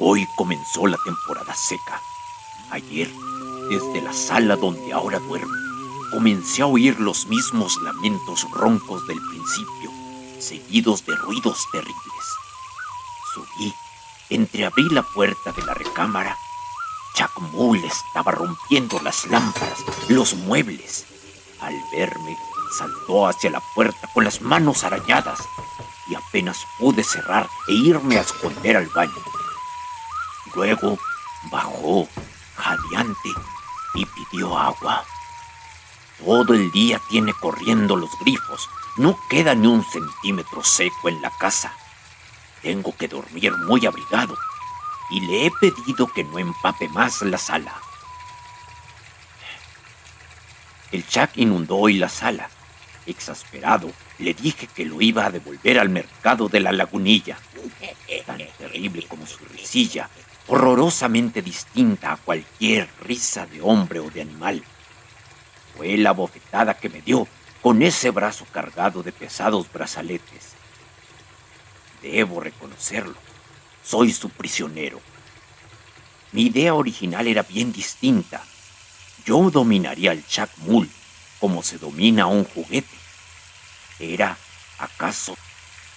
Hoy comenzó la temporada seca. Ayer, desde la sala donde ahora duermo, comencé a oír los mismos lamentos roncos del principio, seguidos de ruidos terribles. Subí, entreabrí la puerta de la recámara. Jack estaba rompiendo las lámparas, los muebles. Al verme, saltó hacia la puerta con las manos arañadas y apenas pude cerrar e irme a esconder al baño. Luego bajó, jadeante, y pidió agua. Todo el día tiene corriendo los grifos. No queda ni un centímetro seco en la casa. Tengo que dormir muy abrigado y le he pedido que no empape más la sala. El chac inundó hoy la sala. Exasperado, le dije que lo iba a devolver al mercado de la lagunilla. Tan terrible como su risilla, horrorosamente distinta a cualquier risa de hombre o de animal. Fue la bofetada que me dio con ese brazo cargado de pesados brazaletes. Debo reconocerlo, soy su prisionero. Mi idea original era bien distinta. Yo dominaría al Chuck como se domina un juguete. ¿Era, acaso,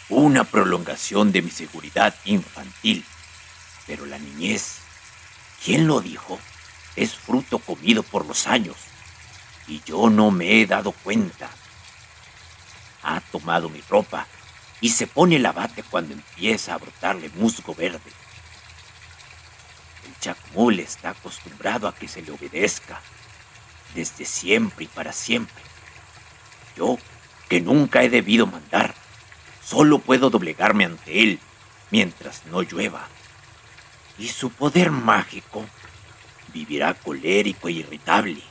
una prolongación de mi seguridad infantil? Pero la niñez, ¿quién lo dijo? Es fruto comido por los años. Y yo no me he dado cuenta. Ha tomado mi ropa y se pone el abate cuando empieza a brotarle musgo verde. El chacmul está acostumbrado a que se le obedezca, desde siempre y para siempre. Yo, que nunca he debido mandar, solo puedo doblegarme ante él mientras no llueva y su poder mágico vivirá colérico e irritable